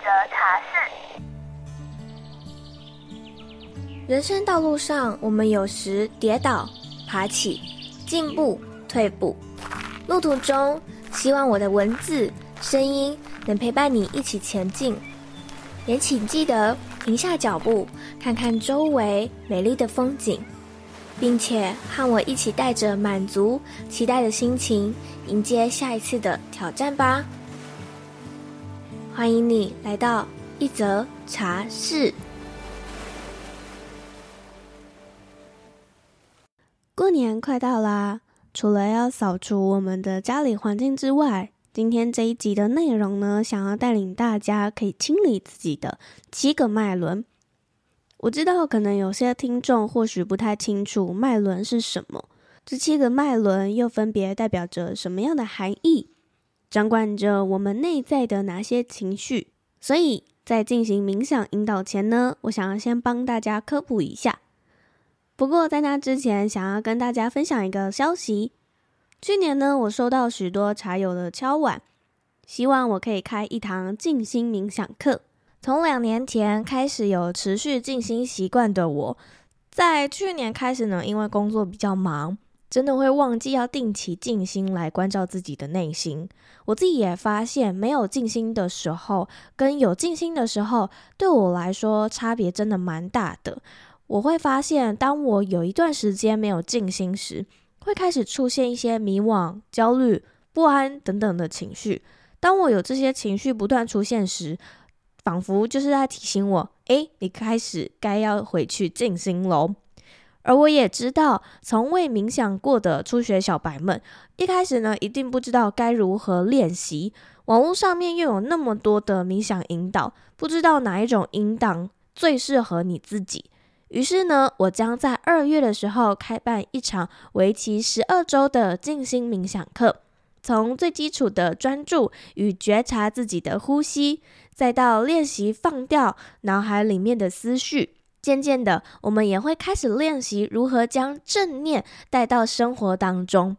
则茶室。人生道路上，我们有时跌倒、爬起、进步、退步。路途中，希望我的文字、声音能陪伴你一起前进。也请记得停下脚步，看看周围美丽的风景，并且和我一起带着满足、期待的心情，迎接下一次的挑战吧。欢迎你来到一则茶室。过年快到啦，除了要扫除我们的家里环境之外，今天这一集的内容呢，想要带领大家可以清理自己的七个脉轮。我知道可能有些听众或许不太清楚脉轮是什么，这七个脉轮又分别代表着什么样的含义，掌管着我们内在的哪些情绪。所以在进行冥想引导前呢，我想要先帮大家科普一下。不过在那之前，想要跟大家分享一个消息。去年呢，我收到许多茶友的敲碗，希望我可以开一堂静心冥想课。从两年前开始有持续静心习惯的我，在去年开始呢，因为工作比较忙，真的会忘记要定期静心来关照自己的内心。我自己也发现，没有静心的时候跟有静心的时候，对我来说差别真的蛮大的。我会发现，当我有一段时间没有静心时，会开始出现一些迷惘、焦虑、不安等等的情绪。当我有这些情绪不断出现时，仿佛就是在提醒我：诶，你开始该要回去静心喽。而我也知道，从未冥想过的初学小白们，一开始呢，一定不知道该如何练习。网络上面又有那么多的冥想引导，不知道哪一种引导最适合你自己。于是呢，我将在二月的时候开办一场为期十二周的静心冥想课，从最基础的专注与觉察自己的呼吸，再到练习放掉脑海里面的思绪，渐渐的，我们也会开始练习如何将正念带到生活当中，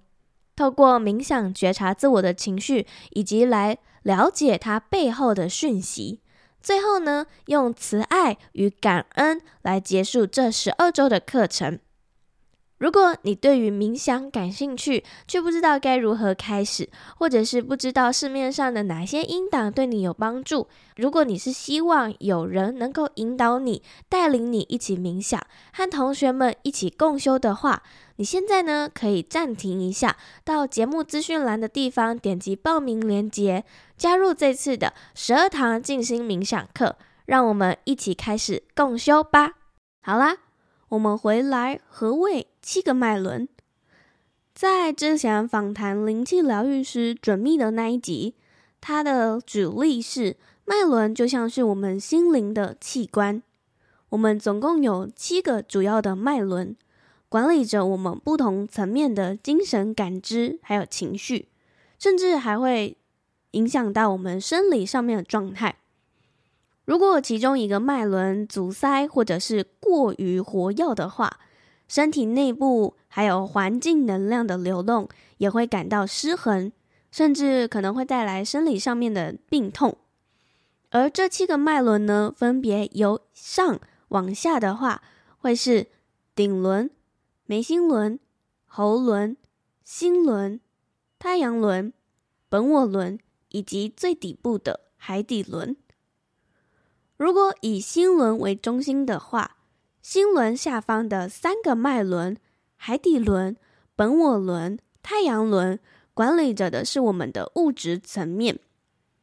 透过冥想觉察自我的情绪，以及来了解它背后的讯息。最后呢，用慈爱与感恩来结束这十二周的课程。如果你对于冥想感兴趣，却不知道该如何开始，或者是不知道市面上的哪些音档对你有帮助，如果你是希望有人能够引导你、带领你一起冥想，和同学们一起共修的话，你现在呢，可以暂停一下，到节目资讯栏的地方点击报名链接，加入这次的十二堂静心冥想课，让我们一起开始共修吧。好啦，我们回来，何谓七个脉轮？在之前访谈灵气疗愈师准秘的那一集，他的举例是脉轮就像是我们心灵的器官，我们总共有七个主要的脉轮。管理着我们不同层面的精神感知，还有情绪，甚至还会影响到我们生理上面的状态。如果其中一个脉轮阻塞或者是过于活跃的话，身体内部还有环境能量的流动也会感到失衡，甚至可能会带来生理上面的病痛。而这七个脉轮呢，分别由上往下的话，会是顶轮。眉心轮、喉轮、心轮、太阳轮、本我轮以及最底部的海底轮。如果以心轮为中心的话，心轮下方的三个脉轮——海底轮、本我轮、太阳轮，管理着的是我们的物质层面；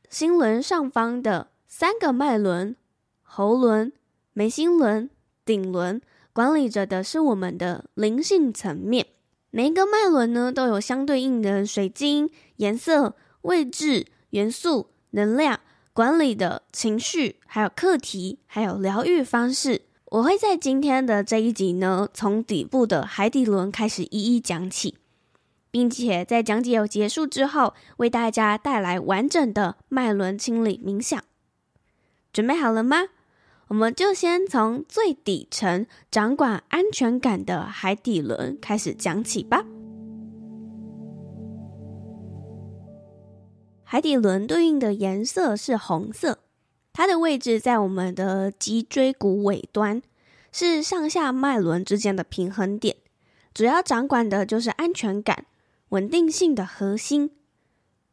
心轮上方的三个脉轮——喉轮、眉心轮、顶轮。管理着的是我们的灵性层面，每一个脉轮呢，都有相对应的水晶、颜色、位置、元素、能量管理的情绪，还有课题，还有疗愈方式。我会在今天的这一集呢，从底部的海底轮开始一一讲起，并且在讲解结束之后，为大家带来完整的脉轮清理冥想。准备好了吗？我们就先从最底层掌管安全感的海底轮开始讲起吧。海底轮对应的颜色是红色，它的位置在我们的脊椎骨尾端，是上下脉轮之间的平衡点，主要掌管的就是安全感、稳定性的核心。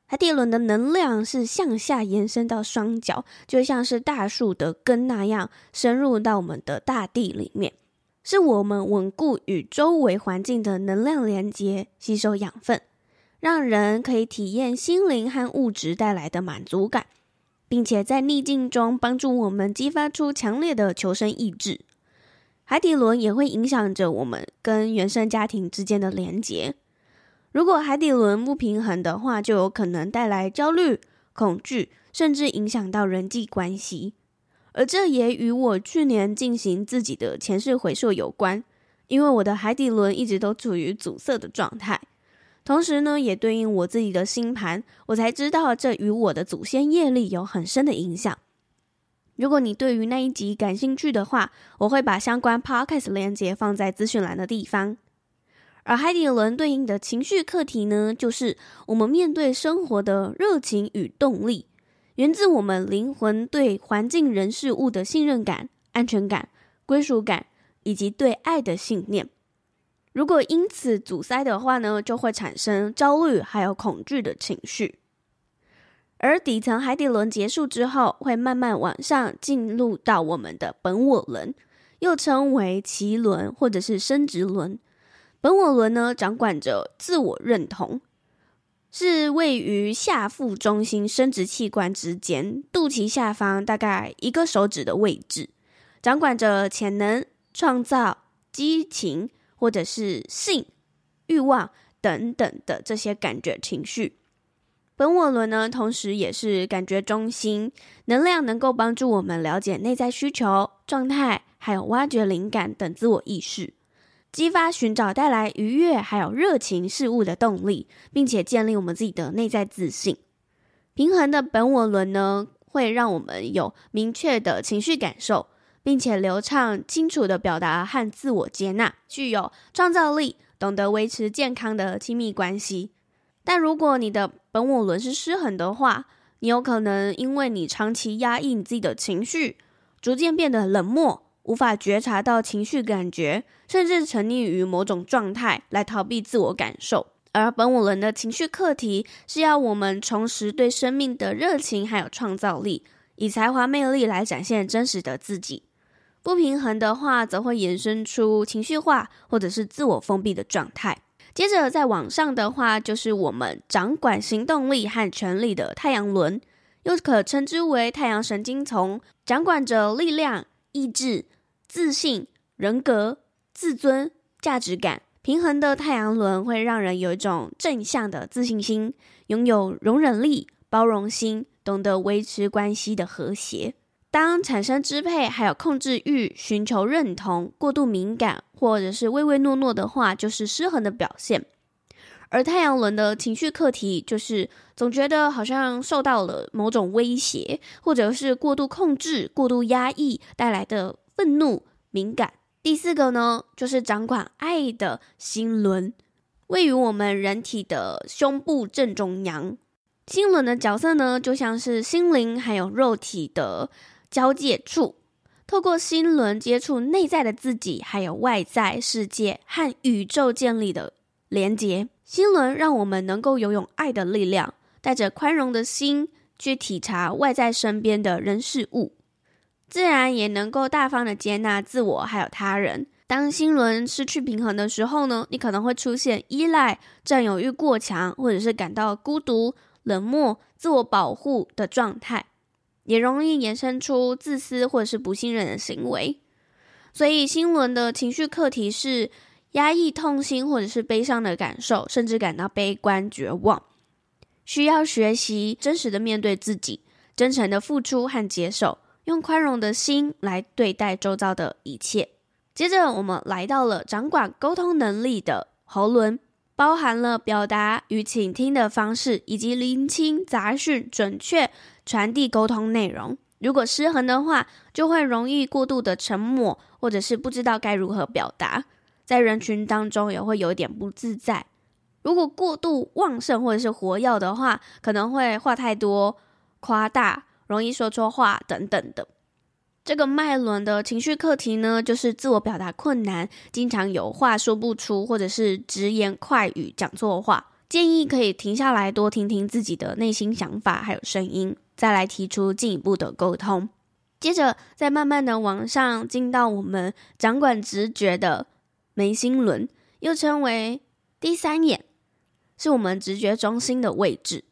海底轮的能量是向下延伸到双脚，就像是大树的根那样，深入到我们的大地里面，是我们稳固与周围环境的能量连接，吸收养分，让人可以体验心灵和物质带来的满足感，并且在逆境中帮助我们激发出强烈的求生意志。海底轮也会影响着我们跟原生家庭之间的连接。如果海底轮不平衡的话，就有可能带来焦虑、恐惧，甚至影响到人际关系。而这也与我去年进行自己的前世回溯有关，因为我的海底轮一直都处于阻塞的状态。同时呢，也对应我自己的星盘，我才知道这与我的祖先业力有很深的影响。如果你对于那一集感兴趣的话，我会把相关 podcast 连接放在资讯栏的地方。而海底轮对应的情绪课题呢，就是我们面对生活的热情与动力，源自我们灵魂对环境人事物的信任感、安全感、归属感，以及对爱的信念。如果因此阻塞的话呢，就会产生焦虑还有恐惧的情绪。而底层海底轮结束之后，会慢慢往上进入到我们的本我轮，又称为脐轮或者是生殖轮。本我轮呢，掌管着自我认同，是位于下腹中心生殖器官之间，肚脐下方大概一个手指的位置，掌管着潜能、创造、激情或者是性、欲望等等的这些感觉情绪。本我轮呢，同时也是感觉中心，能量能够帮助我们了解内在需求、状态，还有挖掘灵感等自我意识。激发寻找带来愉悦还有热情事物的动力，并且建立我们自己的内在自信。平衡的本我轮呢，会让我们有明确的情绪感受，并且流畅清楚的表达和自我接纳，具有创造力，懂得维持健康的亲密关系。但如果你的本我轮是失衡的话，你有可能因为你长期压抑你自己的情绪，逐渐变得冷漠。无法觉察到情绪感觉，甚至沉溺于某种状态来逃避自我感受。而本我轮的情绪课题是要我们重拾对生命的热情，还有创造力，以才华魅力来展现真实的自己。不平衡的话，则会衍生出情绪化或者是自我封闭的状态。接着再往上的话，就是我们掌管行动力和权力的太阳轮，又可称之为太阳神经丛，掌管着力量、意志。自信、人格、自尊、价值感平衡的太阳轮会让人有一种正向的自信心，拥有容忍力、包容心，懂得维持关系的和谐。当产生支配还有控制欲、寻求认同、过度敏感或者是唯唯诺诺的话，就是失衡的表现。而太阳轮的情绪课题就是总觉得好像受到了某种威胁，或者是过度控制、过度压抑带来的。愤怒、敏感。第四个呢，就是掌管爱的心轮，位于我们人体的胸部正中央。心轮的角色呢，就像是心灵还有肉体的交界处，透过心轮接触内在的自己，还有外在世界和宇宙建立的连接。心轮让我们能够拥有爱的力量，带着宽容的心去体察外在身边的人事物。自然也能够大方的接纳自我还有他人。当心轮失去平衡的时候呢，你可能会出现依赖、占有欲过强，或者是感到孤独、冷漠、自我保护的状态，也容易衍生出自私或者是不信任的行为。所以，心轮的情绪课题是压抑痛心或者是悲伤的感受，甚至感到悲观绝望，需要学习真实的面对自己，真诚的付出和接受。用宽容的心来对待周遭的一切。接着，我们来到了掌管沟通能力的喉轮，包含了表达与倾听的方式，以及聆听杂讯，准确传递沟通内容。如果失衡的话，就会容易过度的沉默，或者是不知道该如何表达，在人群当中也会有一点不自在。如果过度旺盛或者是活跃的话，可能会话太多、夸大。容易说错话等等的。这个脉轮的情绪课题呢，就是自我表达困难，经常有话说不出，或者是直言快语、讲错话。建议可以停下来，多听听自己的内心想法还有声音，再来提出进一步的沟通。接着再慢慢的往上进到我们掌管直觉的眉心轮，又称为第三眼，是我们直觉中心的位置。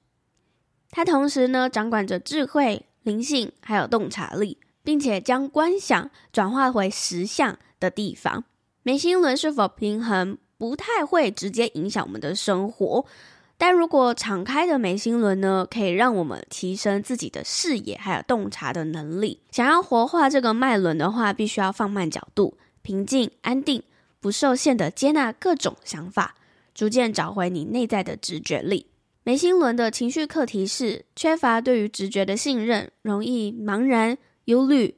它同时呢，掌管着智慧、灵性还有洞察力。并且将观想转化为实相的地方，眉心轮是否平衡，不太会直接影响我们的生活。但如果敞开的眉心轮呢，可以让我们提升自己的视野，还有洞察的能力。想要活化这个脉轮的话，必须要放慢角度，平静、安定，不受限的接纳各种想法，逐渐找回你内在的直觉力。眉心轮的情绪课题是缺乏对于直觉的信任，容易茫然。忧虑，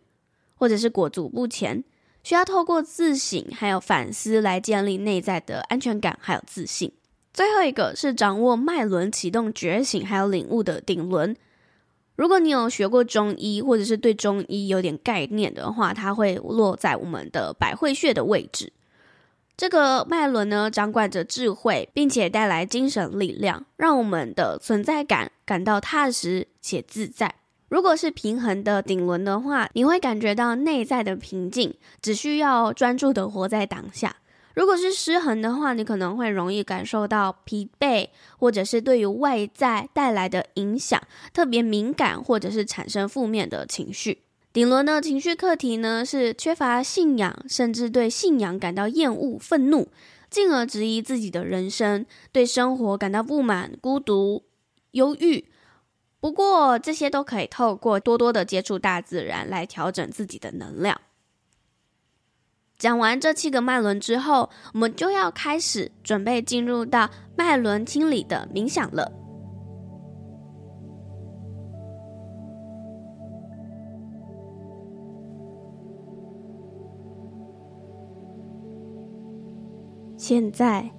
或者是裹足不前，需要透过自省还有反思来建立内在的安全感还有自信。最后一个是掌握脉轮启动觉醒还有领悟的顶轮。如果你有学过中医，或者是对中医有点概念的话，它会落在我们的百会穴的位置。这个脉轮呢，掌管着智慧，并且带来精神力量，让我们的存在感感到踏实且自在。如果是平衡的顶轮的话，你会感觉到内在的平静，只需要专注的活在当下。如果是失衡的话，你可能会容易感受到疲惫，或者是对于外在带来的影响特别敏感，或者是产生负面的情绪。顶轮的情绪课题呢，是缺乏信仰，甚至对信仰感到厌恶、愤怒，进而质疑自己的人生，对生活感到不满、孤独、忧郁。不过，这些都可以透过多多的接触大自然来调整自己的能量。讲完这七个脉轮之后，我们就要开始准备进入到脉轮清理的冥想了。现在，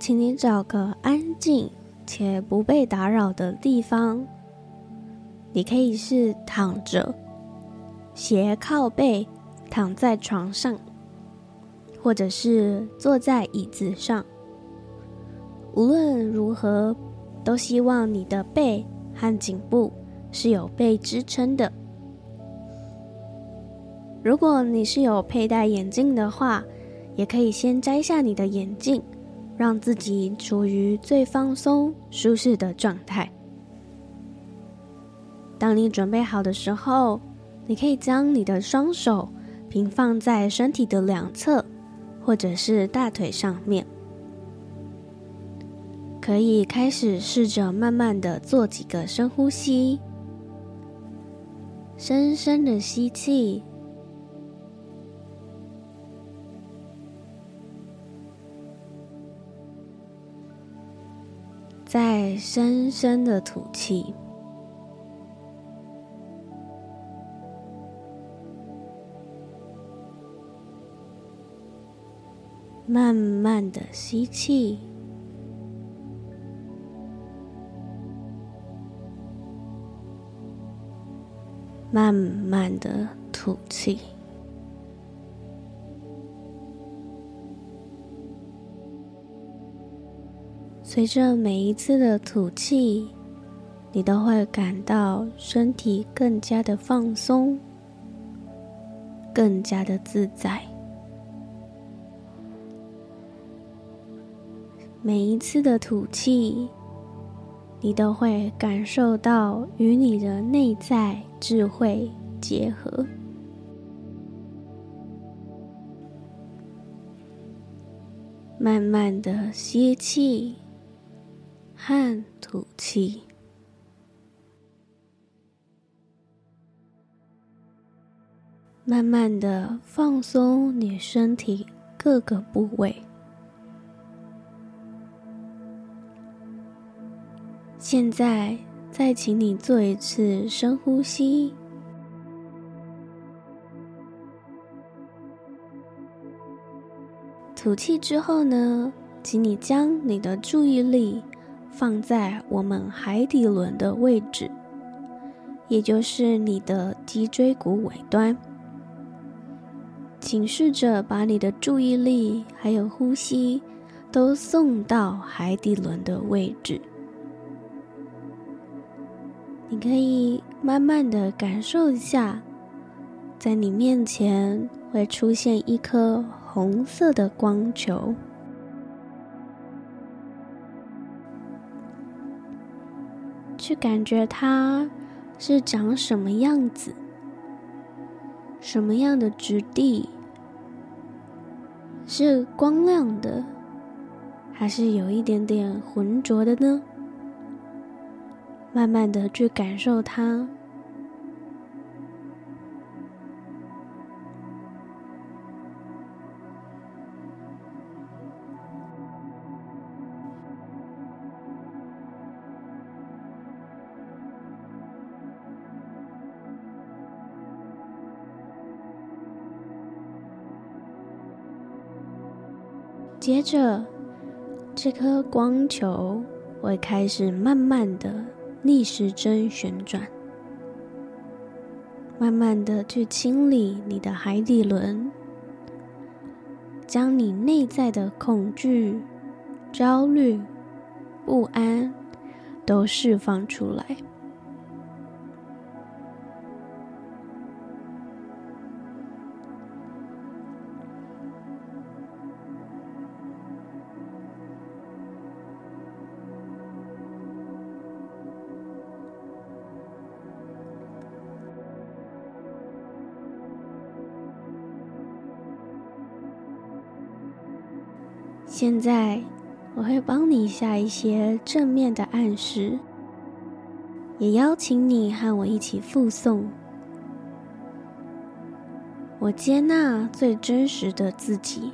请你找个安静且不被打扰的地方。你可以是躺着，斜靠背躺在床上，或者是坐在椅子上。无论如何，都希望你的背和颈部是有被支撑的。如果你是有佩戴眼镜的话，也可以先摘下你的眼镜，让自己处于最放松、舒适的状态。当你准备好的时候，你可以将你的双手平放在身体的两侧，或者是大腿上面。可以开始试着慢慢的做几个深呼吸，深深的吸气，再深深的吐气。慢慢的吸气，慢慢的吐气。随着每一次的吐气，你都会感到身体更加的放松，更加的自在。每一次的吐气，你都会感受到与你的内在智慧结合。慢慢的吸气和吐气，慢慢的放松你身体各个部位。现在，再请你做一次深呼吸。吐气之后呢，请你将你的注意力放在我们海底轮的位置，也就是你的脊椎骨尾端。请试着把你的注意力还有呼吸都送到海底轮的位置。你可以慢慢的感受一下，在你面前会出现一颗红色的光球，去感觉它是长什么样子。什么样的质地？是光亮的，还是有一点点浑浊的呢？慢慢的去感受它。接着，这颗光球会开始慢慢的逆时针旋转，慢慢的去清理你的海底轮，将你内在的恐惧、焦虑、不安都释放出来。现在我会帮你下一些正面的暗示，也邀请你和我一起复诵。我接纳最真实的自己，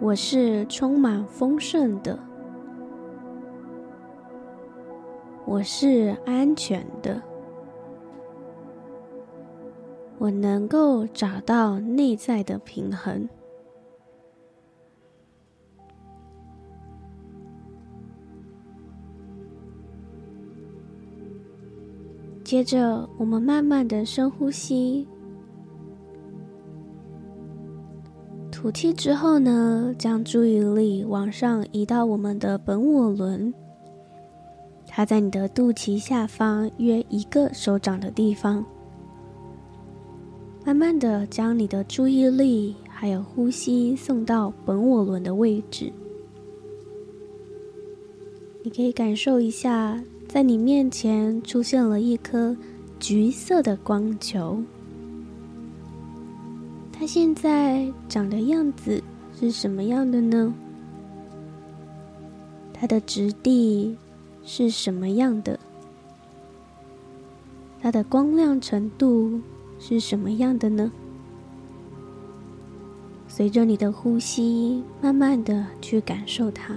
我是充满丰盛的，我是安全的，我能够找到内在的平衡。接着，我们慢慢的深呼吸，吐气之后呢，将注意力往上移到我们的本我轮，它在你的肚脐下方约一个手掌的地方。慢慢的将你的注意力还有呼吸送到本我轮的位置，你可以感受一下。在你面前出现了一颗橘色的光球，它现在长的样子是什么样的呢？它的质地是什么样的？它的光亮程度是什么样的呢？随着你的呼吸，慢慢的去感受它。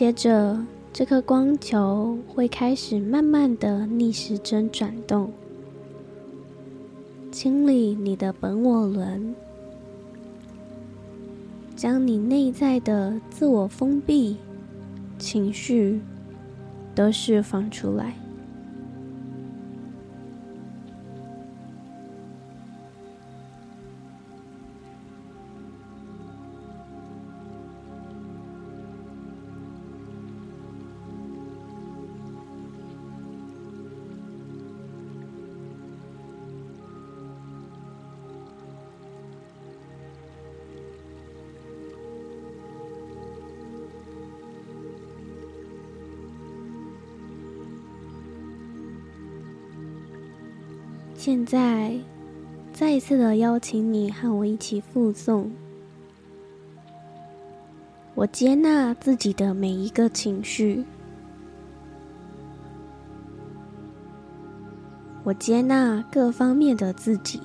接着，这颗光球会开始慢慢的逆时针转动，清理你的本我轮，将你内在的自我封闭、情绪都释放出来。现在，再一次的邀请你和我一起复诵。我接纳自己的每一个情绪，我接纳各方面的自己，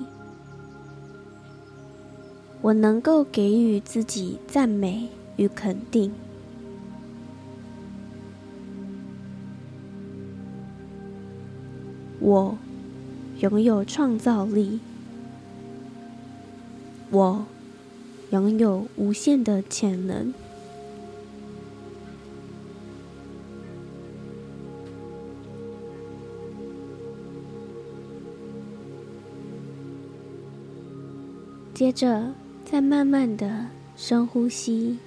我能够给予自己赞美与肯定。我拥有创造力。我拥有无限的潜能。接着，再慢慢的深呼吸，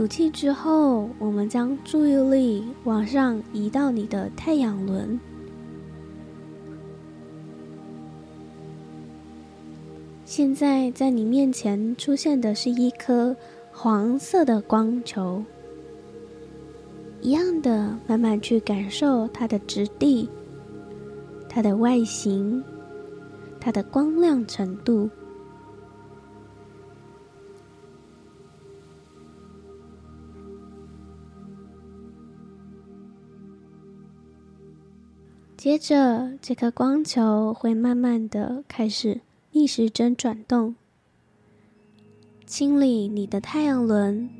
吐气之后，我们将注意力往上移到你的太阳轮。现在，在你面前出现的是一颗黄色的光球，一样的，慢慢去感受它的质地、它的外形。它的光亮程度。接着，这颗光球会慢慢的开始逆时针转动，清理你的太阳轮，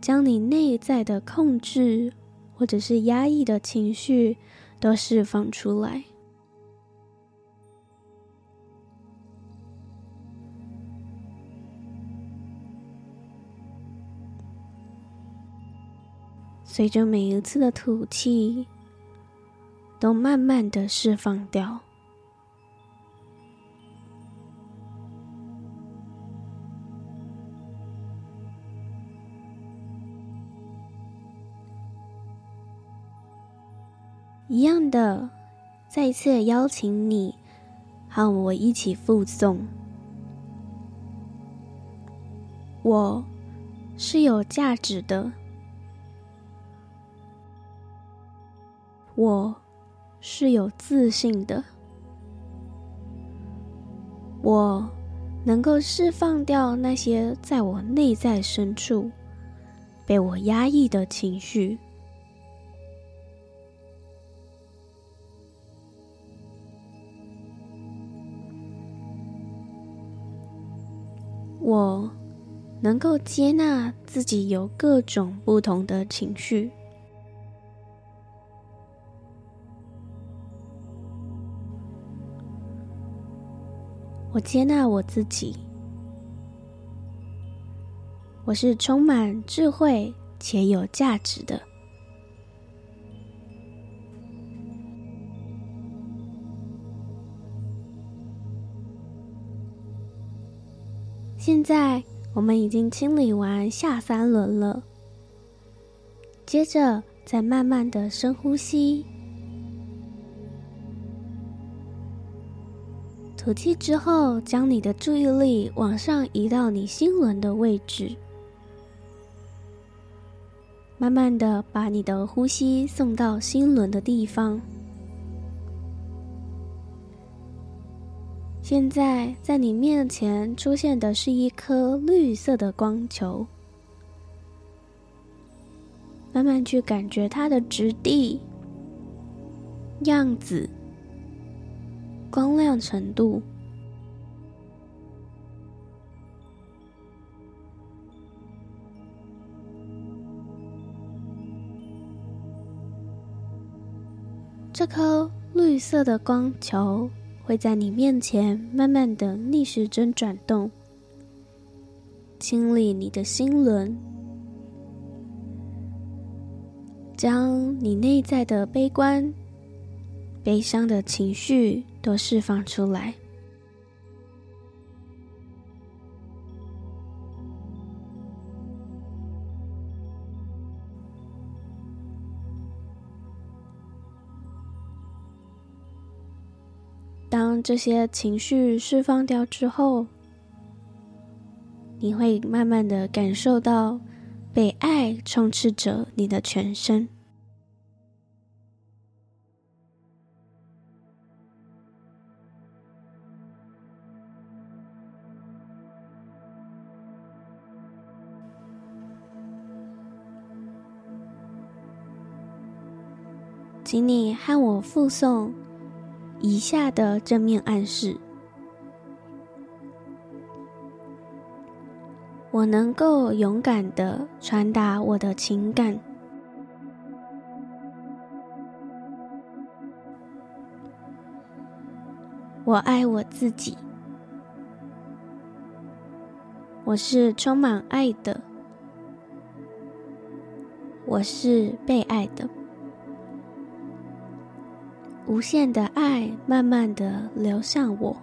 将你内在的控制或者是压抑的情绪都释放出来。随着每一次的吐气，都慢慢的释放掉。一样的，再一次邀请你和我一起附诵：我是有价值的。我是有自信的，我能够释放掉那些在我内在深处被我压抑的情绪。我能够接纳自己有各种不同的情绪。我接纳我自己，我是充满智慧且有价值的。现在我们已经清理完下三轮了，接着再慢慢的深呼吸。吐气之后，将你的注意力往上移到你心轮的位置，慢慢的把你的呼吸送到心轮的地方。现在，在你面前出现的是一颗绿色的光球，慢慢去感觉它的质地、样子。光亮程度，这颗绿色的光球会在你面前慢慢的逆时针转动，清理你的心轮，将你内在的悲观、悲伤的情绪。都释放出来。当这些情绪释放掉之后，你会慢慢的感受到被爱充斥着你的全身。请你和我附送以下的正面暗示：我能够勇敢地传达我的情感。我爱我自己，我是充满爱的，我是被爱的，无限的爱慢慢的流向我。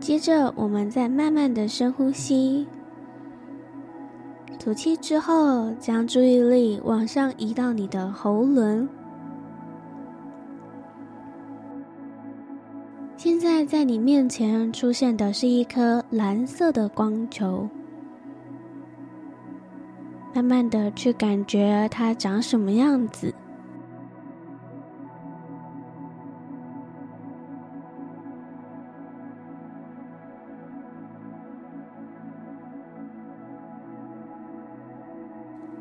接着，我们再慢慢的深呼吸。吐气之后，将注意力往上移到你的喉轮。在你面前出现的是一颗蓝色的光球，慢慢的去感觉它长什么样子。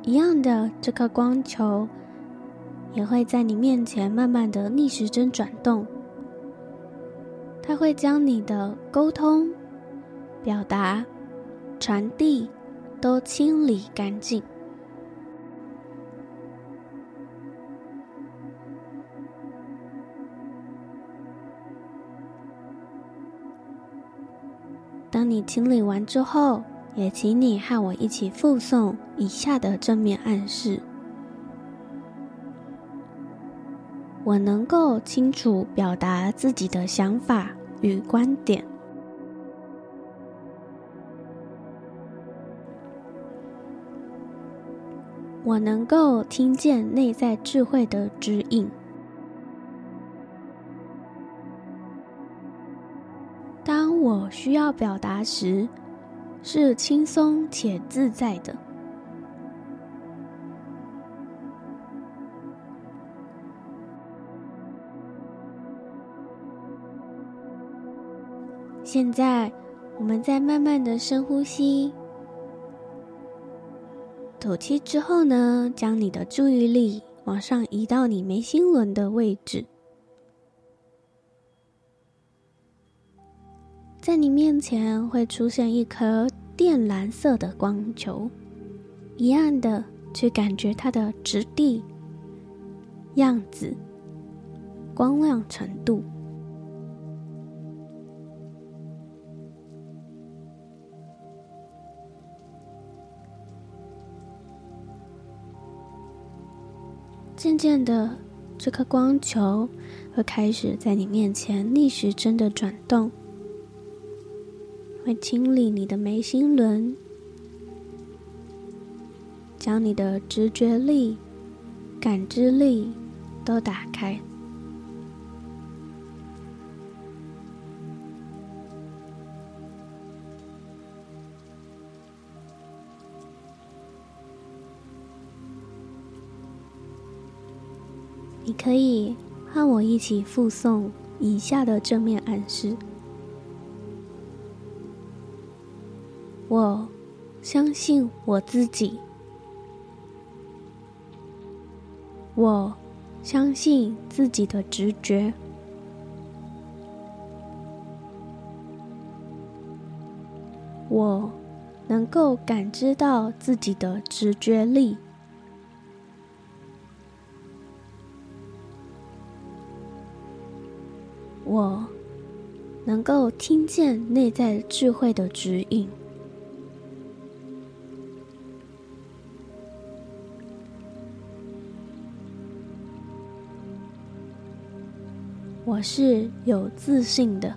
一样的，这颗光球也会在你面前慢慢的逆时针转动，它会将你的沟通、表达、传递都清理干净。当你清理完之后，也请你和我一起复诵以下的正面暗示：我能够清楚表达自己的想法与观点；我能够听见内在智慧的指引；当我需要表达时，是轻松且自在的。现在，我们再慢慢的深呼吸，吐气之后呢，将你的注意力往上移到你眉心轮的位置。在你面前会出现一颗靛蓝色的光球，一样的去感觉它的质地、样子、光亮程度。渐渐的，这颗光球会开始在你面前逆时针的转动。会清理你的眉心轮，将你的直觉力、感知力都打开。你可以和我一起复诵以下的正面暗示。我相信我自己。我相信自己的直觉。我能够感知到自己的直觉力。能够听见内在智慧的指引。我是有自信的。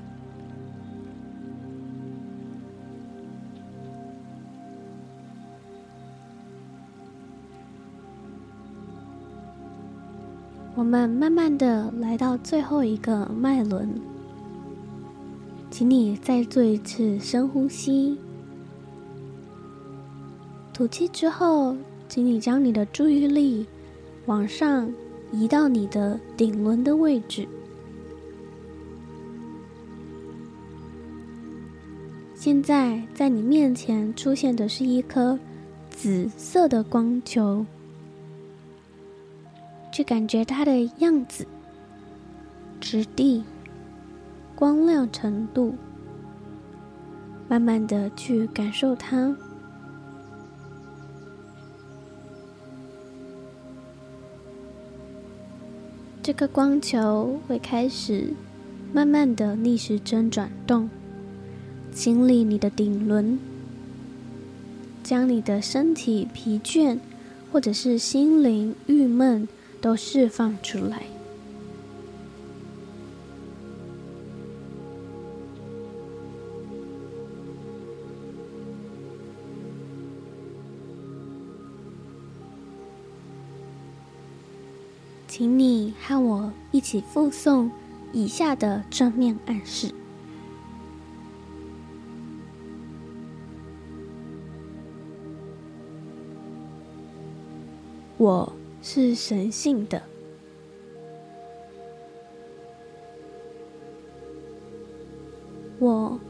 我们慢慢的来到最后一个脉轮，请你再做一次深呼吸，吐气之后，请你将你的注意力往上移到你的顶轮的位置。现在在你面前出现的是一颗紫色的光球，去感觉它的样子、质地、光亮程度，慢慢的去感受它。这个光球会开始慢慢的逆时针转动，清理你的顶轮，将你的身体疲倦或者是心灵郁闷都释放出来。请你和我一起复诵以下的正面暗示：我是神性的，我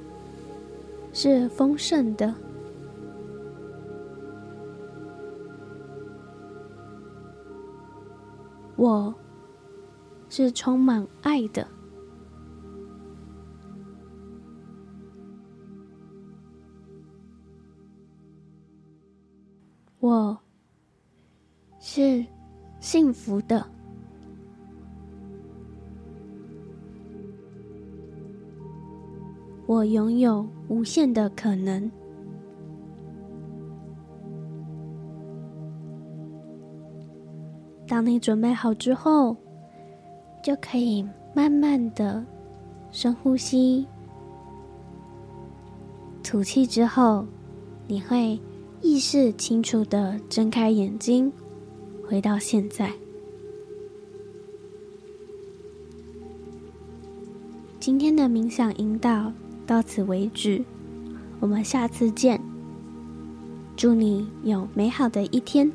是丰盛的。是充满爱的，我是幸福的，我拥有无限的可能。当你准备好之后，就可以慢慢的深呼吸，吐气之后，你会意识清楚的睁开眼睛，回到现在。今天的冥想引导到此为止，我们下次见。祝你有美好的一天。